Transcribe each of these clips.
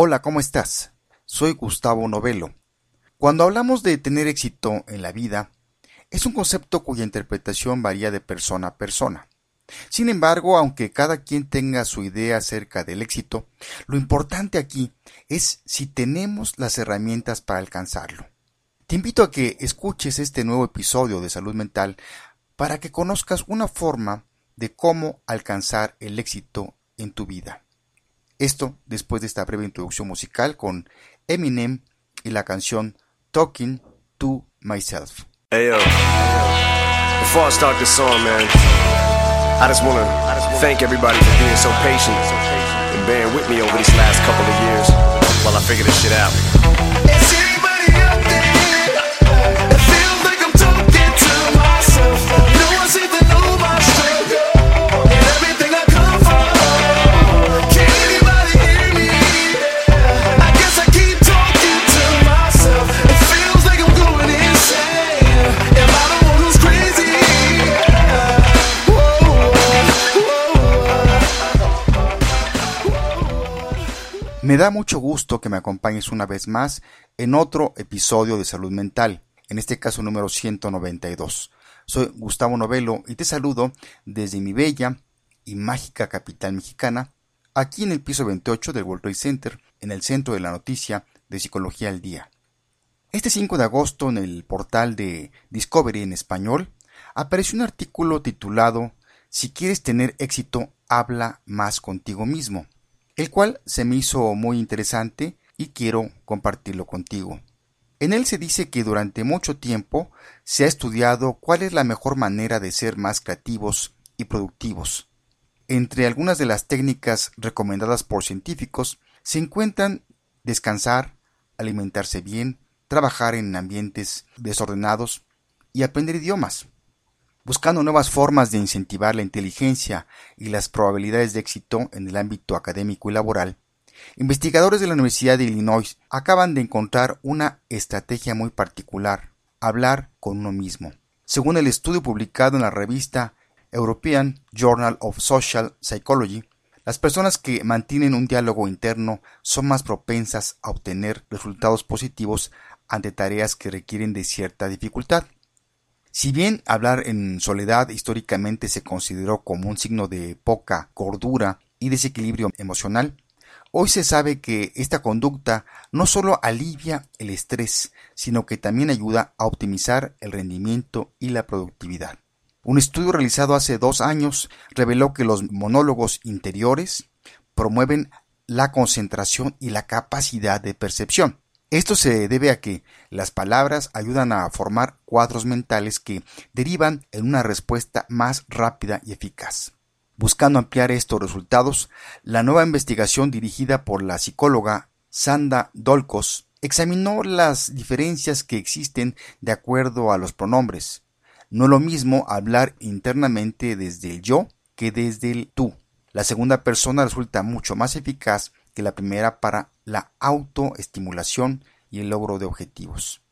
Hola, ¿cómo estás? Soy Gustavo Novelo. Cuando hablamos de tener éxito en la vida, es un concepto cuya interpretación varía de persona a persona. Sin embargo, aunque cada quien tenga su idea acerca del éxito, lo importante aquí es si tenemos las herramientas para alcanzarlo. Te invito a que escuches este nuevo episodio de Salud Mental para que conozcas una forma de cómo alcanzar el éxito en tu vida. Esto después de esta breve introducción musical con Eminem y la canción Talking to Myself. Hey yo, before I start this song, man, I just wanna thank everybody for being so patient and bearing with me over these last couple of years while I figure this shit out. Da mucho gusto que me acompañes una vez más en otro episodio de Salud Mental, en este caso número 192. Soy Gustavo Novelo y te saludo desde mi bella y mágica capital mexicana, aquí en el piso 28 del World Trade Center, en el centro de la noticia de Psicología al Día. Este 5 de agosto en el portal de Discovery en español apareció un artículo titulado Si quieres tener éxito, habla más contigo mismo el cual se me hizo muy interesante y quiero compartirlo contigo. En él se dice que durante mucho tiempo se ha estudiado cuál es la mejor manera de ser más creativos y productivos. Entre algunas de las técnicas recomendadas por científicos se encuentran descansar, alimentarse bien, trabajar en ambientes desordenados y aprender idiomas buscando nuevas formas de incentivar la inteligencia y las probabilidades de éxito en el ámbito académico y laboral, investigadores de la Universidad de Illinois acaban de encontrar una estrategia muy particular, hablar con uno mismo. Según el estudio publicado en la revista European Journal of Social Psychology, las personas que mantienen un diálogo interno son más propensas a obtener resultados positivos ante tareas que requieren de cierta dificultad. Si bien hablar en soledad históricamente se consideró como un signo de poca cordura y desequilibrio emocional, hoy se sabe que esta conducta no solo alivia el estrés, sino que también ayuda a optimizar el rendimiento y la productividad. Un estudio realizado hace dos años reveló que los monólogos interiores promueven la concentración y la capacidad de percepción. Esto se debe a que las palabras ayudan a formar cuadros mentales que derivan en una respuesta más rápida y eficaz. Buscando ampliar estos resultados, la nueva investigación dirigida por la psicóloga Sanda Dolkos examinó las diferencias que existen de acuerdo a los pronombres. No es lo mismo hablar internamente desde el yo que desde el tú. La segunda persona resulta mucho más eficaz que la primera para la autoestimulación y el logro de objetivos.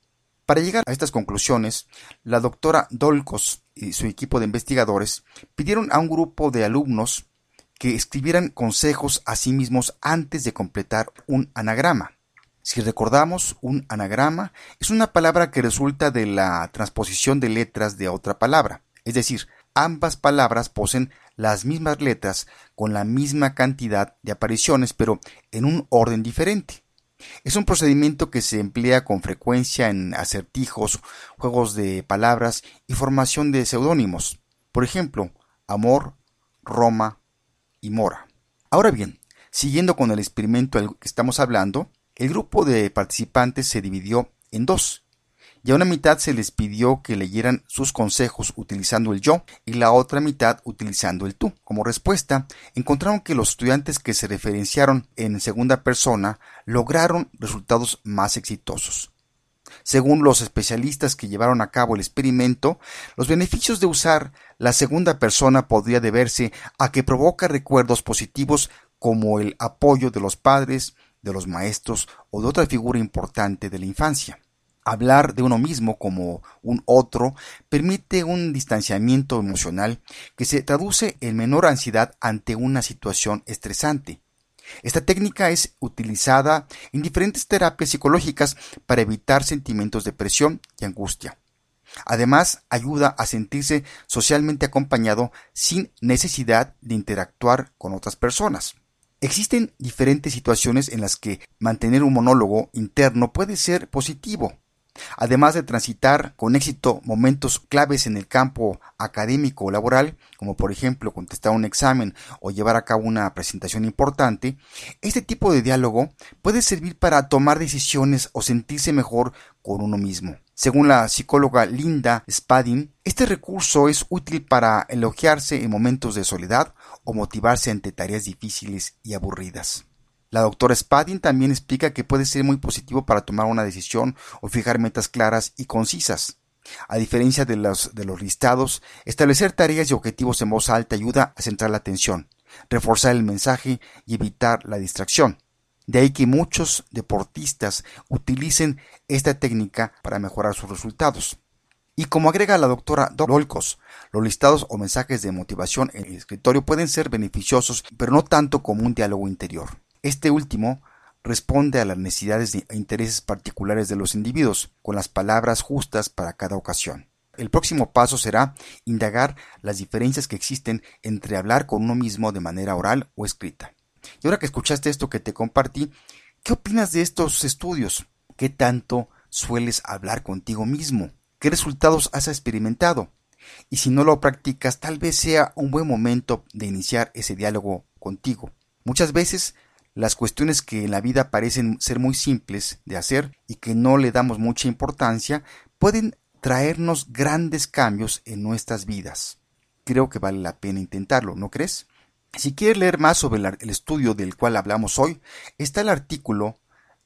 Para llegar a estas conclusiones, la doctora Dolcos y su equipo de investigadores pidieron a un grupo de alumnos que escribieran consejos a sí mismos antes de completar un anagrama. Si recordamos, un anagrama es una palabra que resulta de la transposición de letras de otra palabra, es decir, ambas palabras poseen las mismas letras con la misma cantidad de apariciones, pero en un orden diferente. Es un procedimiento que se emplea con frecuencia en acertijos, juegos de palabras y formación de seudónimos. Por ejemplo, Amor, Roma y Mora. Ahora bien, siguiendo con el experimento del que estamos hablando, el grupo de participantes se dividió en dos y a una mitad se les pidió que leyeran sus consejos utilizando el yo y la otra mitad utilizando el tú. Como respuesta, encontraron que los estudiantes que se referenciaron en segunda persona lograron resultados más exitosos. Según los especialistas que llevaron a cabo el experimento, los beneficios de usar la segunda persona podría deberse a que provoca recuerdos positivos como el apoyo de los padres, de los maestros o de otra figura importante de la infancia. Hablar de uno mismo como un otro permite un distanciamiento emocional que se traduce en menor ansiedad ante una situación estresante. Esta técnica es utilizada en diferentes terapias psicológicas para evitar sentimientos de presión y angustia. Además, ayuda a sentirse socialmente acompañado sin necesidad de interactuar con otras personas. Existen diferentes situaciones en las que mantener un monólogo interno puede ser positivo, Además de transitar con éxito momentos claves en el campo académico o laboral, como por ejemplo contestar un examen o llevar a cabo una presentación importante, este tipo de diálogo puede servir para tomar decisiones o sentirse mejor con uno mismo. Según la psicóloga Linda Spadin, este recurso es útil para elogiarse en momentos de soledad o motivarse ante tareas difíciles y aburridas. La doctora Spadin también explica que puede ser muy positivo para tomar una decisión o fijar metas claras y concisas. A diferencia de los, listados, establecer tareas y objetivos en voz alta ayuda a centrar la atención, reforzar el mensaje y evitar la distracción. De ahí que muchos deportistas utilicen esta técnica para mejorar sus resultados. Y como agrega la doctora Dolcos, los listados o mensajes de motivación en el escritorio pueden ser beneficiosos, pero no tanto como un diálogo interior. Este último responde a las necesidades e intereses particulares de los individuos, con las palabras justas para cada ocasión. El próximo paso será indagar las diferencias que existen entre hablar con uno mismo de manera oral o escrita. Y ahora que escuchaste esto que te compartí, ¿qué opinas de estos estudios? ¿Qué tanto sueles hablar contigo mismo? ¿Qué resultados has experimentado? Y si no lo practicas, tal vez sea un buen momento de iniciar ese diálogo contigo. Muchas veces las cuestiones que en la vida parecen ser muy simples de hacer y que no le damos mucha importancia pueden traernos grandes cambios en nuestras vidas. Creo que vale la pena intentarlo, ¿no crees? Si quieres leer más sobre el estudio del cual hablamos hoy, está el artículo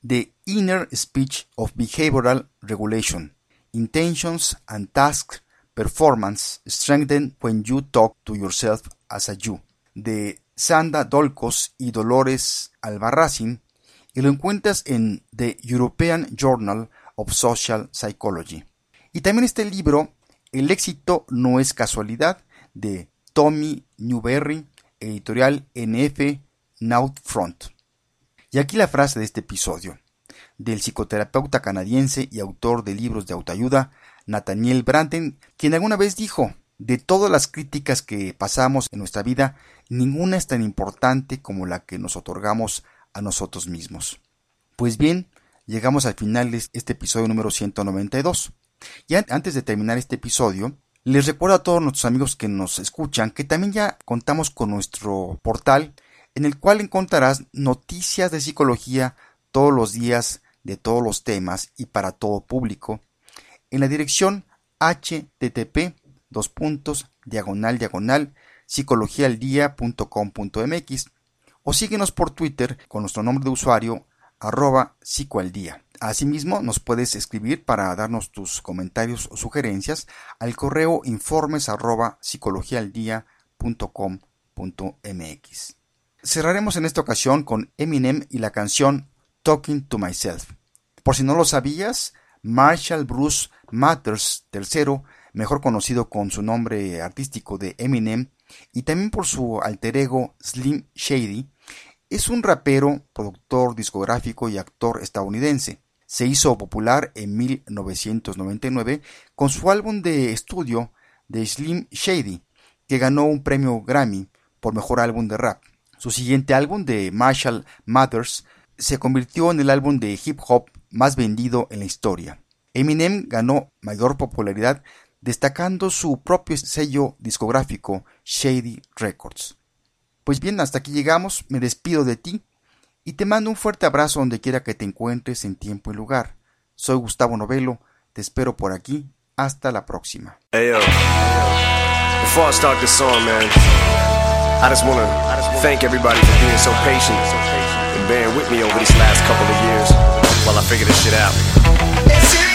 The Inner Speech of Behavioral Regulation, Intentions and Tasks Performance Strengthen When You Talk to Yourself as a You, Sanda Dolcos y Dolores Albarracín, y lo encuentras en The European Journal of Social Psychology. Y también está el libro El éxito no es casualidad de Tommy Newberry, editorial NF Front. Y aquí la frase de este episodio, del psicoterapeuta canadiense y autor de libros de autoayuda, Nathaniel Branten, quien alguna vez dijo, de todas las críticas que pasamos en nuestra vida, ninguna es tan importante como la que nos otorgamos a nosotros mismos. Pues bien, llegamos al final de este episodio número 192. Y antes de terminar este episodio, les recuerdo a todos nuestros amigos que nos escuchan que también ya contamos con nuestro portal en el cual encontrarás noticias de psicología todos los días de todos los temas y para todo público en la dirección http dos puntos, diagonal, diagonal, psicologialdia.com.mx o síguenos por Twitter con nuestro nombre de usuario arroba psicoaldía. Asimismo, nos puedes escribir para darnos tus comentarios o sugerencias al correo informes arroba psicologialdia.com.mx. Cerraremos en esta ocasión con Eminem y la canción Talking to Myself. Por si no lo sabías, Marshall Bruce Matters III mejor conocido con su nombre artístico de Eminem, y también por su alter ego Slim Shady, es un rapero, productor discográfico y actor estadounidense. Se hizo popular en 1999 con su álbum de estudio de Slim Shady, que ganó un premio Grammy por mejor álbum de rap. Su siguiente álbum de Marshall Mathers se convirtió en el álbum de hip hop más vendido en la historia. Eminem ganó mayor popularidad destacando su propio sello discográfico Shady Records. Pues bien, hasta aquí llegamos, me despido de ti y te mando un fuerte abrazo donde quiera que te encuentres en tiempo y lugar. Soy Gustavo Novelo, te espero por aquí, hasta la próxima. Hey, yo. Before I start this song, man, I just want to thank everybody for being so patient and bearing with me over these last couple of years while I figure this shit out.